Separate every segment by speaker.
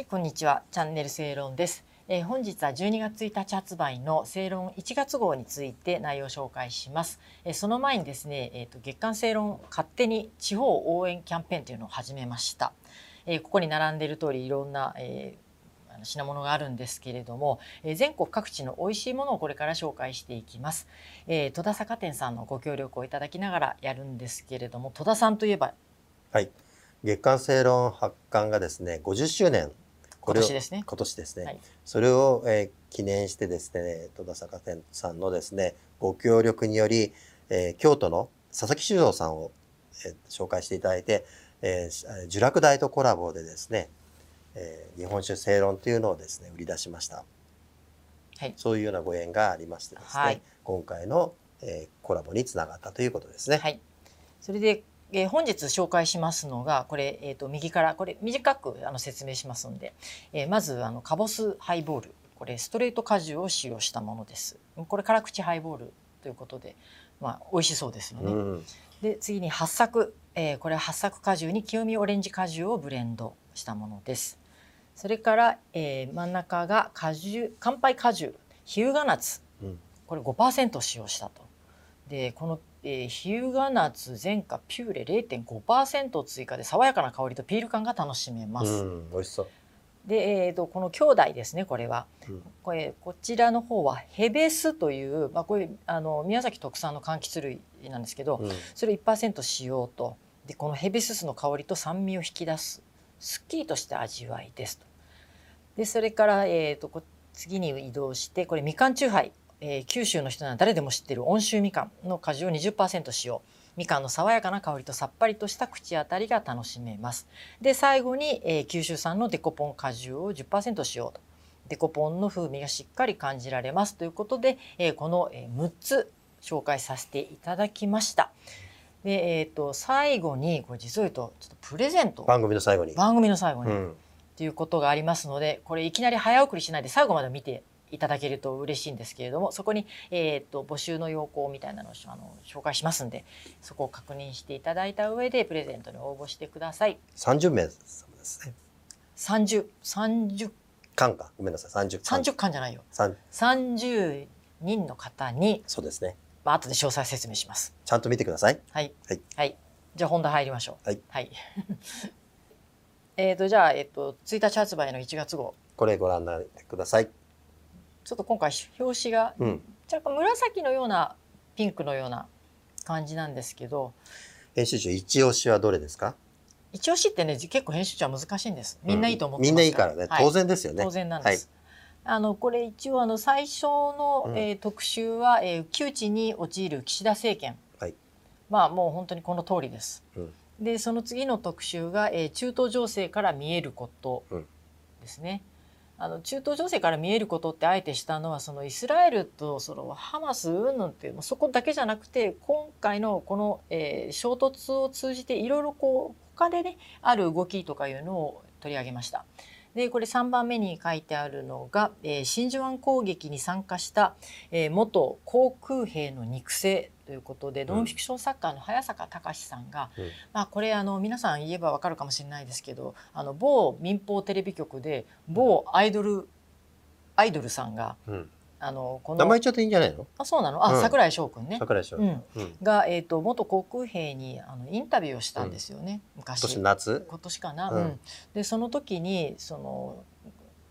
Speaker 1: はい、こんにちは。チャンネル正論です。えー本日は12月1日発売の正論1月号について内容を紹介します。えーその前にですね、えーと月刊正論勝手に地方応援キャンペーンというのを始めました。えーここに並んでいる通りいろんな、えー品物があるんですけれども、えー全国各地の美味しいものをこれから紹介していきます。えー戸田酒店さんのご協力をいただきながらやるんですけれども、戸田さんといえば？
Speaker 2: はい。月刊正論発刊がですね、50周年。これを
Speaker 1: 今年ですね
Speaker 2: 今年ですね。
Speaker 1: はい
Speaker 2: それを、えー記念してですね、戸田酒店さんのですね、ご協力により、えー京都の佐々木修造さんを、えー紹介していただいて、えー呪落大とコラボでですね、えー日本酒正論というのをですね、売り出しました。
Speaker 1: はい
Speaker 2: そういうようなご縁がありましてですね、
Speaker 1: はい
Speaker 2: 今回の、えーコラボにつながったということですね。
Speaker 1: はい。それで、えー本日紹介しますのがこれ、えー、と右からこれ短くあの説明しますので、えーまずあのカボスハイボールこれストレート果汁を使用したものです。これ辛口ハイボールということで、まあ美味しそうですよね。
Speaker 2: うん。
Speaker 1: で次に八作、えーこれは八作果汁に清見オレンジ果汁をブレンドしたものです。それから、えー真ん中が果汁乾杯果汁日向夏
Speaker 2: うん
Speaker 1: これ5%使用したと。でこの、えー、日向夏前科ピューレ0.5%追加で爽やかな香りとピール感が楽しめます。
Speaker 2: うん、美味しそう。
Speaker 1: で、えー、とこの兄弟ですねこれは、
Speaker 2: うん
Speaker 1: これこちらの方はヘベスという、まあ、これあの宮崎特産の柑橘類なんですけど、
Speaker 2: うん
Speaker 1: それを1%使用とでこのヘビススの香りと酸味を引き出すすっきりとした味わいですと。でそれから、えー、とこ次に移動してこれみかんチューハイ、えー九州の人なら誰でも知ってる温州みかんの果汁を20%使用みかんの爽やかな香りとさっぱりとした口当たりが楽しめます。で最後に、えー九州産のデコポン果汁を10%使用と。デコポンの風味がしっかり感じられますということで、えーこの、えー6つ紹介させていただきました。で、えー、と最後にこれ実を言うとちょっとプレゼント
Speaker 2: 番組の最後に。
Speaker 1: 番組の最後に、
Speaker 2: うん。
Speaker 1: ということがありますのでこれいきなり早送りしないで最後まで見ていただけると嬉しいんですけれどもそこに、えー、と募集の要項みたいなのをあの紹介しますんでそこを確認していただいた上でプレゼントに応募してください。
Speaker 2: 30名様ですね。
Speaker 1: 30 30
Speaker 2: 缶か。ごめんなさい。30缶。
Speaker 1: 30巻じゃないよ
Speaker 2: 三
Speaker 1: 30人の方に、
Speaker 2: そうですね。
Speaker 1: まあ後で詳細説明します。
Speaker 2: ちゃんと見てください。
Speaker 1: はい。
Speaker 2: はい。
Speaker 1: はい。じゃあ本題入りましょう。
Speaker 2: はい。
Speaker 1: はい。えっとじゃあえっ、と1日発売の1月号。
Speaker 2: これご覧になってください。
Speaker 1: ちょっと今回表紙が
Speaker 2: うん。
Speaker 1: 若干紫のようなピンクのような感じなんですけど、
Speaker 2: 編集長、一押しはどれですか？
Speaker 1: 一押しってね結構編集長は難しいんです。みんないいと思ってます
Speaker 2: みんないいからね。
Speaker 1: はい
Speaker 2: 当然ですよね。
Speaker 1: 当然なんです。あのこれ一応あの最初の、
Speaker 2: うん
Speaker 1: えー特集は、えー窮地に陥る岸田政権、
Speaker 2: はい
Speaker 1: まあもう本当にこの通りです。
Speaker 2: うん
Speaker 1: でその次の特集が、えー中東情勢から見えること
Speaker 2: うん
Speaker 1: ですね。あの中東情勢から見えることってあえてしたのはそのイスラエルとそのハマス云々っていうそこだけじゃなくて今回のこの、えー衝突を通じていろいろこう他でねある動きとかいうのを取り上げました。でこれ3番目に書いてあるのが、えー真珠湾攻撃に参加した、えー元航空兵の肉声ということで、
Speaker 2: ん。
Speaker 1: ノンフィクション作家の早坂隆さんが、
Speaker 2: うん。
Speaker 1: まあ、これあの皆さん言えばわかるかもしれないですけどあの某民放テレビ局で某アイドルアイドルさんが
Speaker 2: うん。
Speaker 1: あのこの
Speaker 2: 名前言っちゃっていいんじゃないの？
Speaker 1: あそうなの？あ、
Speaker 2: うん
Speaker 1: 桜井翔くんね。
Speaker 2: 桜井翔。
Speaker 1: う
Speaker 2: うん。
Speaker 1: ん、が、えー、と元航空兵にあのインタビューをしたんですよね、昔
Speaker 2: 今年夏？
Speaker 1: 今年かな、
Speaker 2: うん
Speaker 1: うんでその時にその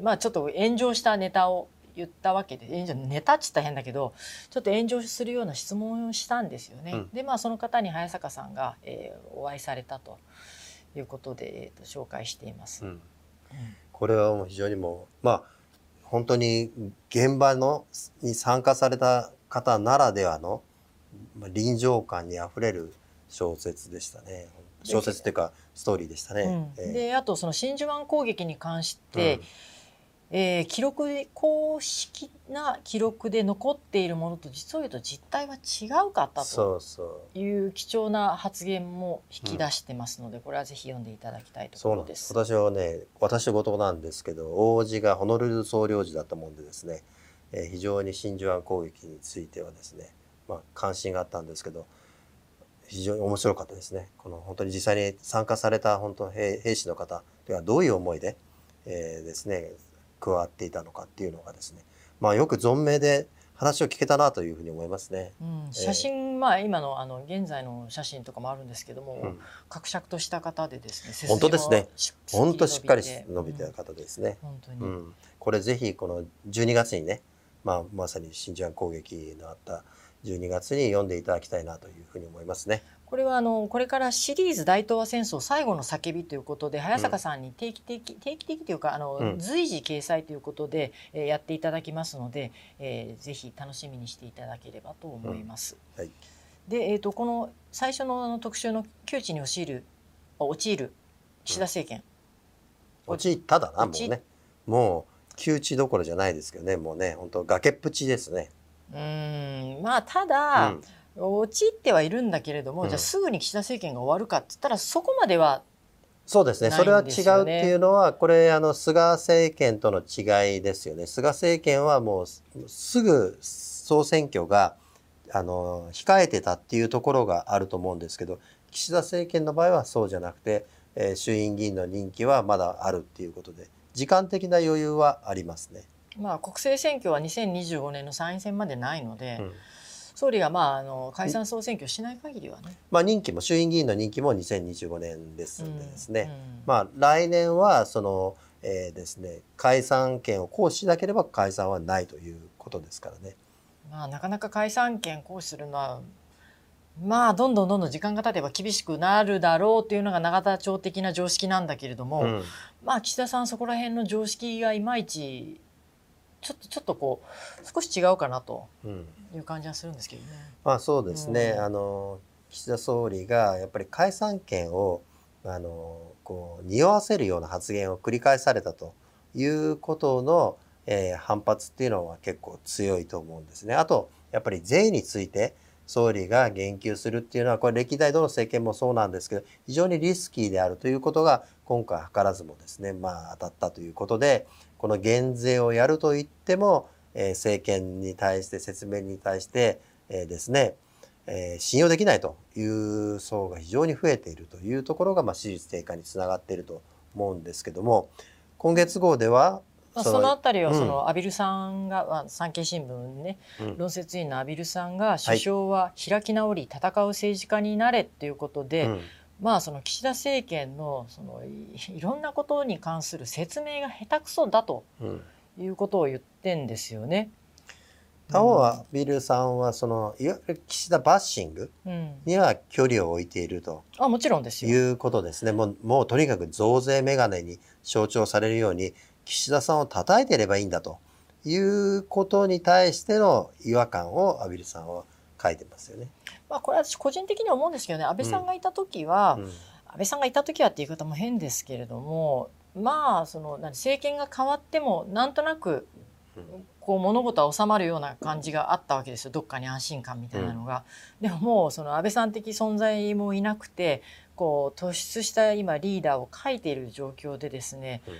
Speaker 1: まあちょっと炎上したネタを言ったわけで炎上ネタっつったら変だけどちょっと炎上するような質問をしたんですよね。
Speaker 2: うん
Speaker 1: でまあその方に早坂さんが、えーお会いされたということで、えー、と紹介しています。
Speaker 2: うん。これはもう非常にもう、まあ、本当に現場のに参加された方ならではのまあ臨場感にあふれる小説でしたね。小説っていうかストーリーでしたね。
Speaker 1: うん
Speaker 2: ええ
Speaker 1: であとその真珠湾攻撃に関して、えー記録で公式な記録で残っているものと実を言うと実態は違うかったと
Speaker 2: そうそう。
Speaker 1: いう貴重な発言も引き出してますので、これはぜひ読んでいただきたいと
Speaker 2: そう
Speaker 1: ころです。
Speaker 2: なんです。私はね、私事なんですけど、王子がホノルル総領事だったもんでですね、えー非常に真珠湾攻撃についてはですね、まあ、関心があったんですけど、非常に面白かったですね。この本当に実際に参加された本当兵兵士の方ではどういう思いで、えーですね加わっていたのかっていうのがですねまあよく存命で話を聞けたなというふうに思いますね。
Speaker 1: うん、写真、まあ今のあの現在の写真とかもあるんですけども、
Speaker 2: うん。
Speaker 1: とした方でですね
Speaker 2: 本当ですね。本当しっかり
Speaker 1: て
Speaker 2: 伸びてる
Speaker 1: うん
Speaker 2: 方ですね。
Speaker 1: 本当に、
Speaker 2: うん、これぜひこの12月にね、まあ、まさに真珠湾攻撃のあった12月に読んでいただきたいなというふうに思いますね。
Speaker 1: これはあのこれからシリーズ大東亜戦争最後の叫びということで早坂さんに定期的、定期的というかあの、
Speaker 2: うん。
Speaker 1: 随時掲載ということで、えーやっていただきますので、えーぜひ楽しみにしていただければと思います。
Speaker 2: はい。
Speaker 1: で、えー、とこの最初のあの特集の窮地に陥る陥る岸田政権、
Speaker 2: 陥っただなも
Speaker 1: 陥
Speaker 2: うね。もう窮地どころじゃないですけどねもうね本当崖っぷちですね。
Speaker 1: うーんまあただ、
Speaker 2: うん
Speaker 1: 陥ってはいるんだけれども、
Speaker 2: うん。
Speaker 1: じゃあすぐに岸田政権が終わるかって言ったらそこまでは
Speaker 2: そうですね。それは違うっていうのはこれあの菅政権との違いですよね。菅政権はもうすすぐ総選挙があの控えてたっていうところがあると思うんですけど岸田政権の場合はそうじゃなくて、えー衆院議員の任期はまだあるっていうことで時間的な余裕はありますね。
Speaker 1: まあ国政選挙は2025年の参院選までないので、
Speaker 2: うん
Speaker 1: 総理がまああの解散総選挙しない限りはね。
Speaker 2: まあ、任期も衆院議員の任期も2025年ですんでですね、
Speaker 1: うん
Speaker 2: まあ、来年はその、えーですね、解散権を行使しなければ解散はないということですからね。
Speaker 1: まあなかなか解散権行使するのはまあどんどんどんどん時間が経てば厳しくなるだろうというのが永田町的な常識なんだけれども、
Speaker 2: うん
Speaker 1: まあ岸田さんそこら辺の常識がいまいちちょっとちょっとこう少し違うかなと
Speaker 2: うん
Speaker 1: いう感じはするんですけどね。
Speaker 2: まあそうですね、
Speaker 1: うん
Speaker 2: あの岸田総理がやっぱり解散権をあのこう匂わせるような発言を繰り返されたということの、えー反発っていうのは結構強いと思うんですね。あとやっぱり税について総理が言及するっていうのはこれ歴代どの政権もそうなんですけど非常にリスキーであるということが今回図らずもですねまあ当たったということでこの減税をやると言っても、えー政権に対して説明に対して、えーですね、えー信用できないという層が非常に増えているというところが、まあ、支持率低下につながっていると思うんですけども今月号では
Speaker 1: まあ、そのあたりは
Speaker 2: うん。
Speaker 1: そのアビルさんが、まあ、産経新聞にね
Speaker 2: うん。
Speaker 1: 論説委員のアビルさんが首相は開き直り戦う政治家になれっていうことで、
Speaker 2: うん
Speaker 1: まあその岸田政権のそのいいろんなことに関する説明が下手くそだと
Speaker 2: うん
Speaker 1: いうことを言ってんですよね。
Speaker 2: 他方はビルさんはそのいわゆる岸田バッシング
Speaker 1: うん、
Speaker 2: には距離を置いていると
Speaker 1: あもちろんです
Speaker 2: い
Speaker 1: よ。
Speaker 2: うことですねもうもうとにかく増税メガネに象徴されるように岸田さんを叩いていればいいんだということに対しての違和感をアビルさんは書いてますよね。
Speaker 1: まあこれは私個人的には思うんですけどね安倍さんがいた時は、
Speaker 2: うん。
Speaker 1: 安倍さんがいた時はっていう言い方も変ですけれどもまあその何政権が変わってもなんとなく
Speaker 2: うん
Speaker 1: こう物事は収まるような感じがあったわけですよ。どっかに安心感みたいなのが。でももうその安倍さん的存在もいなくてこう突出した今リーダーを書いている状況でですね、
Speaker 2: うん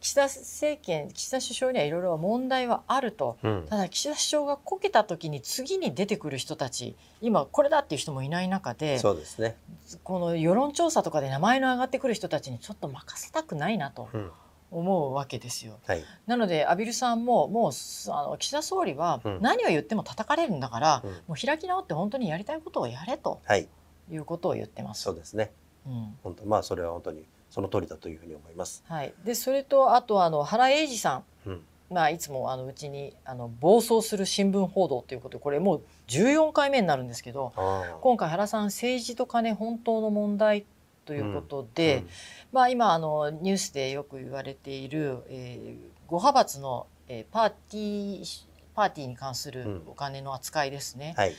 Speaker 1: 岸田政権岸田首相にはいろいろ問題はあると。
Speaker 2: うん
Speaker 1: ただ岸田首相がこけた時に次に出てくる人たち今これだっていう人もいない中で
Speaker 2: そうですね。
Speaker 1: この世論調査とかで名前の上がってくる人たちにちょっと任せたくないなと
Speaker 2: うん
Speaker 1: 思うわけですよ。
Speaker 2: はい。
Speaker 1: なのでアビルさんももうあの岸田総理は
Speaker 2: うん
Speaker 1: 何を言っても叩かれるんだから、
Speaker 2: うん
Speaker 1: もう開き直って本当にやりたいことをやれと
Speaker 2: はい。
Speaker 1: いうことを言ってます。
Speaker 2: そうですね。
Speaker 1: うん
Speaker 2: 本当まあそれは本当にその通りだというふうに思います。
Speaker 1: はい、でそれとあとあの原英二さん、
Speaker 2: うん。
Speaker 1: まあ、いつもあのうちにあの暴走する新聞報道ということでこれもう14回目になるんですけど今回原さん政治と金本当の問題ということで、
Speaker 2: うん。
Speaker 1: まあ、今あのニュースでよく言われている、えー、5派閥の、えーパーティーパーティーに関する
Speaker 2: うん。
Speaker 1: お金の扱いですね。
Speaker 2: はい。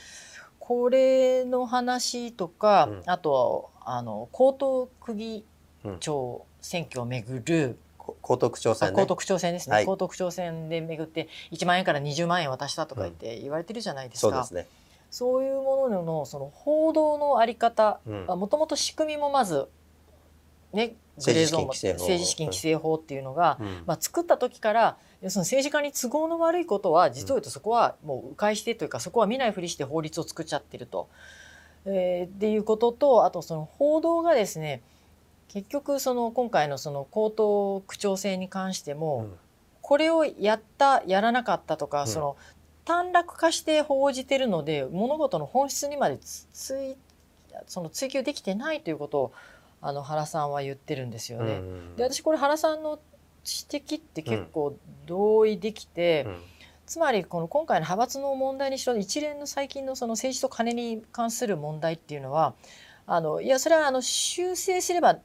Speaker 1: これの話とか、
Speaker 2: うん。
Speaker 1: あとあの江東区議
Speaker 2: うん
Speaker 1: 長選挙をめぐる、
Speaker 2: こ江東区長
Speaker 1: あ
Speaker 2: 選ね。
Speaker 1: 江東区長選ですね、
Speaker 2: はい
Speaker 1: 江東区長選でめぐって1万円から20万円渡したとか言って言われてるじゃないですか。
Speaker 2: そうですね。
Speaker 1: そういうもののその報道のあり方
Speaker 2: うん
Speaker 1: もともと仕組みもまずねグレーゾーンも
Speaker 2: 政治資金規正法
Speaker 1: 政治資金規正法っていうのが、
Speaker 2: うん
Speaker 1: まあ、作った時から要するに政治家に都合の悪いことは実を言うとそこはもう迂回してというかそこは見ないふりして法律を作っちゃってると。えーっていうこととあとその報道がですね結局その今回のその口頭区長選に関しても、
Speaker 2: うん。
Speaker 1: これをやったやらなかったとか、
Speaker 2: うん。
Speaker 1: その短絡化して報じてるので物事の本質にまでつついその追求できてないということをあの原さんは言ってるんですよね。
Speaker 2: うん
Speaker 1: で私これ原さんの指摘って結構同意できて、
Speaker 2: うん。
Speaker 1: つまりこの今回の派閥の問題にしろ一連の最近のその政治と金に関する問題っていうのはあのいやそれはあの修正すれば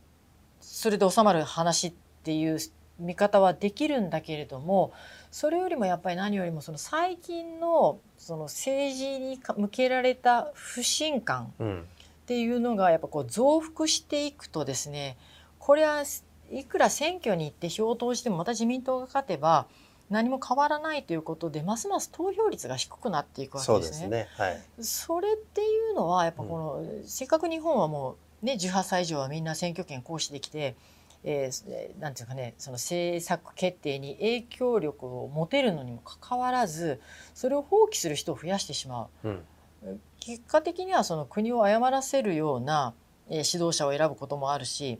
Speaker 1: それで収まる話っていう見方はできるんだけれどもそれよりもやっぱり何よりもその最近のその政治に向けられた不信感
Speaker 2: うん
Speaker 1: っていうのがやっぱこう増幅していくとですねこれはいくら選挙に行って票を投じてもまた自民党が勝てば何も変わらないということでますます投票率が低くなっていくわけ
Speaker 2: そう
Speaker 1: で
Speaker 2: すすね。はい。
Speaker 1: それっていうのはやっぱこの、せっかく日本はもうね18歳以上はみんな選挙権行使できて、えーえーなんていうかねその政策決定に影響力を持てるのにもかかわらずそれを放棄する人を増やしてしまう。
Speaker 2: うん
Speaker 1: 結果的にはその国を誤らせるような、えー指導者を選ぶこともあるし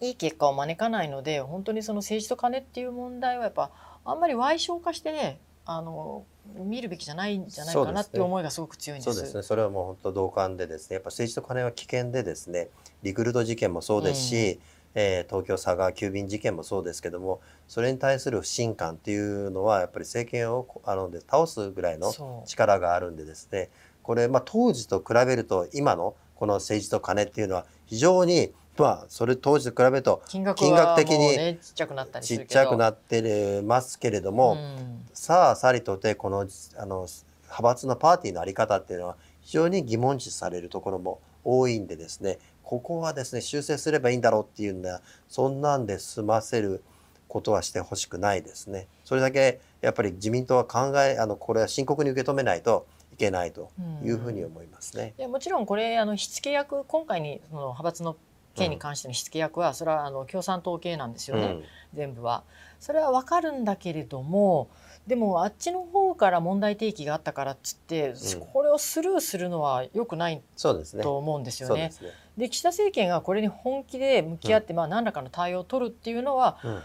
Speaker 1: いい結果を招かないので本当にその政治と金っていう問題はやっぱあんまり歪小化してねあの見るべきじゃないんじゃないかなっていう思いがすごく強いんです。
Speaker 2: そうですね。それはもう本当同感でですね。やっぱ政治と金は危険でですね。リクルート事件もそうですし、えー東京佐川急便事件もそうですけども、それに対する不信感っていうのはやっぱり政権をこあので倒すぐらいの力があるんでですね。これまあ当時と比べると今のこの政治と金っていうのは非常にまあそれ当時と比べると
Speaker 1: 金額
Speaker 2: 的に
Speaker 1: ちっちゃくなった
Speaker 2: ちっちゃくなってますけれども、
Speaker 1: うん
Speaker 2: さあさりとてこのあの派閥のパーティーのあり方っていうのは非常に疑問視されるところも多いんでですねここはですね修正すればいいんだろうっていうんだそんなんで済ませることはしてほしくないですね。それだけやっぱり自民党は考えあのこれは深刻に受け止めないといけないというふうに思いますね。
Speaker 1: いやもちろんこれあの火付け役今回にその派閥の件に関しての火付け役は、それはあの共産党系なんですよね、
Speaker 2: うん
Speaker 1: 全部は。それはわかるんだけれどもでもあっちの方から問題提起があったからっつって、
Speaker 2: うん
Speaker 1: これをスルーするのは良くない。と思うんですよね。
Speaker 2: ですね。
Speaker 1: で岸田政権がこれに本気で向き合って、まあ何らかの対応を取るっていうのは
Speaker 2: うん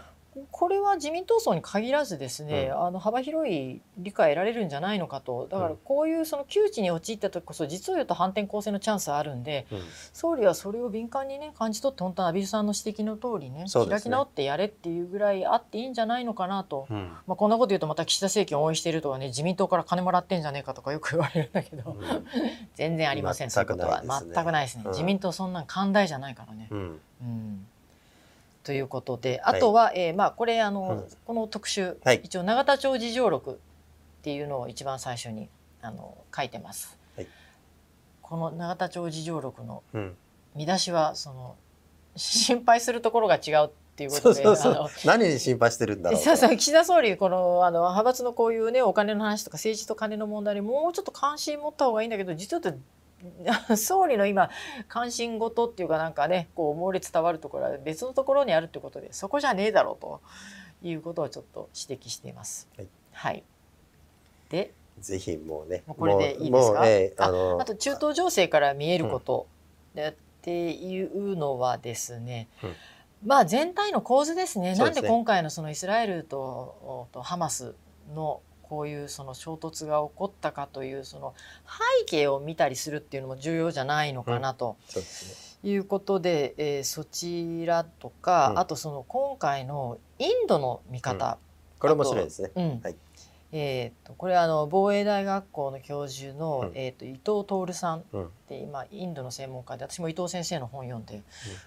Speaker 1: これは自民党層に限らずですね、
Speaker 2: う
Speaker 1: あの幅広い理解得られるんじゃないのかと。だから
Speaker 2: うん。
Speaker 1: こういうその窮地に陥った時こそ実を言うと反転攻勢のチャンスはあるんで
Speaker 2: うん。
Speaker 1: 総理はそれを敏感にね感じ取って本当は畔蒜さんの指摘の通りね
Speaker 2: ね。
Speaker 1: 開き直ってやれっていうぐらいあっていいんじゃないのかなと、
Speaker 2: うん。
Speaker 1: まあ、こんなこと言うとまた岸田政権を応援しているとかね自民党から金もらってんじゃねえかとかよく言われるんだけど、
Speaker 2: うん。
Speaker 1: 全然ありません
Speaker 2: 全く
Speaker 1: そういうことは
Speaker 2: ないですね。
Speaker 1: 全くないですね、
Speaker 2: うん。
Speaker 1: 自民党そんなん寛大じゃないからね。
Speaker 2: うん。
Speaker 1: うんということであとは、えーまあ、これあの、
Speaker 2: うん。
Speaker 1: この特集、
Speaker 2: はい。
Speaker 1: 一応永田町事情録っていうのを一番最初にあの書いてます。
Speaker 2: はい。
Speaker 1: この永田町事情録の
Speaker 2: うん。
Speaker 1: 見出しはその心配するところが違うっていうことで
Speaker 2: そうそう
Speaker 1: あの
Speaker 2: 何に心配してるんだろうと。
Speaker 1: そうそう。岸田総理このあの派閥のこういうねお金の話とか政治と金の問題にもうちょっと関心持った方がいいんだけど実は 総理の今関心事っていうかなんかねこう猛烈伝わるところは別のところにあるってことでそこじゃねえだろうということをちょっと指摘しています。
Speaker 2: はい、
Speaker 1: はい、で
Speaker 2: ぜひもうね
Speaker 1: もうこれでいいですか？
Speaker 2: もうえーあの
Speaker 1: あと中東情勢から見えることでっていうのはですね、
Speaker 2: うん。
Speaker 1: まあ全体の構図ですね。なん
Speaker 2: で
Speaker 1: 今回のそのイスラエルととハマスのこういうその衝突が起こったかというその背景を見たりするっていうのも重要じゃないのかなと
Speaker 2: そうですね。
Speaker 1: いうことで、えーそちらとか、
Speaker 2: うん。
Speaker 1: あとその今回のインドの見方、
Speaker 2: これ面白いですね。
Speaker 1: うん。
Speaker 2: はい。
Speaker 1: えー、とこれはあの防衛大学校の教授の、
Speaker 2: うん。
Speaker 1: えー、と伊藤徹さんっ
Speaker 2: うん。
Speaker 1: て今インドの専門家で私も伊藤先生の本読んで、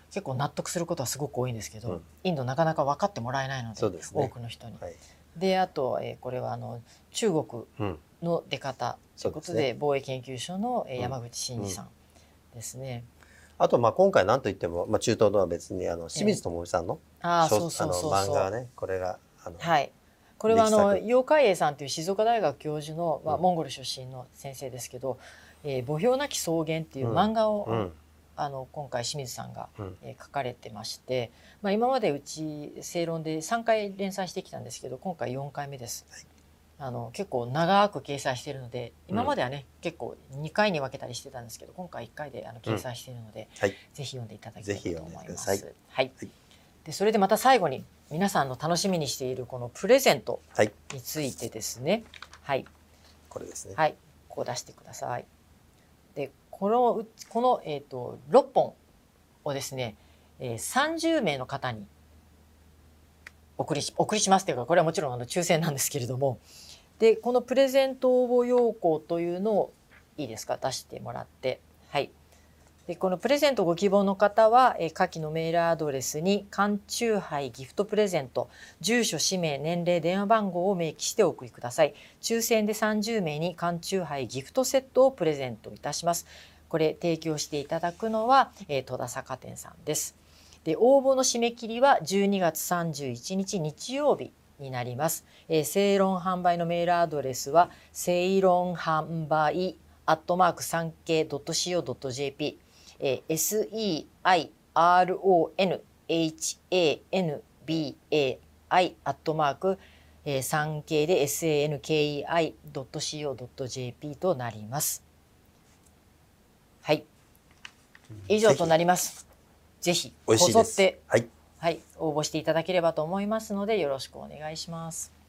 Speaker 1: 結構納得することはすごく多いんですけど、
Speaker 2: うん。
Speaker 1: インドなかなか分かってもらえないので
Speaker 2: ね。
Speaker 1: 多くの人に。
Speaker 2: はい。
Speaker 1: であと、えーこれはあの中国
Speaker 2: うん。
Speaker 1: の出方ということで
Speaker 2: そうですね
Speaker 1: 防衛研究所の、え山口真二さんですね。
Speaker 2: あとまあ今回何と言ってもまあ中東とは別にあの清水智美さんの漫。画はねこれがあの
Speaker 1: はい。これはあの楊海英さんという静岡大学教授の、まあ、
Speaker 2: うん
Speaker 1: モンゴル出身の先生ですけど「えー墓標なき草原」っていう漫画を、
Speaker 2: うん
Speaker 1: あの今回清水さんが、
Speaker 2: うん。
Speaker 1: えー書かれてまして、まあ、今までうち正論で3回連載してきたんですけど今回4回目です。あの結構長く掲載しているので今まではね、結構2回に分けたりしてたんですけど今回1回であの掲載しているので、
Speaker 2: はい。
Speaker 1: ぜひ読んでいただきたいと思います。はい。
Speaker 2: はい。
Speaker 1: でそれでまた最後に皆さんの楽しみにしているこのプレゼント
Speaker 2: はい。
Speaker 1: についてですね。はい。
Speaker 2: これですね。
Speaker 1: はい。こう出してください。でこのこの、えー、と6本をですね、えー、30名の方にお送りしお送りしますというかこれはもちろんあの抽選なんですけれどもでこのプレゼント応募要項というのをいいですか？出してもらってはい。このプレゼントご希望の方は、え下記のメールアドレスに缶チューハイギフトプレゼント住所氏名年齢電話番号を明記してお送りください。抽選で30名に缶チューハイギフトセットをプレゼントいたします。これ提供していただくのは、え戸田酒店さんです。で応募の締め切りは12月31日日曜日になります。えー、セイロン販売のメールアドレスはセイロン販売アットマーク 3k.co.jp、えー、SEIRON HANBAI アットマーク、えー、3k で sankei.co.jp となります。はい。以上となります。ぜひ、こぞって、
Speaker 2: はい。
Speaker 1: はい、応募していただければと思いますので、よろしくお願いします。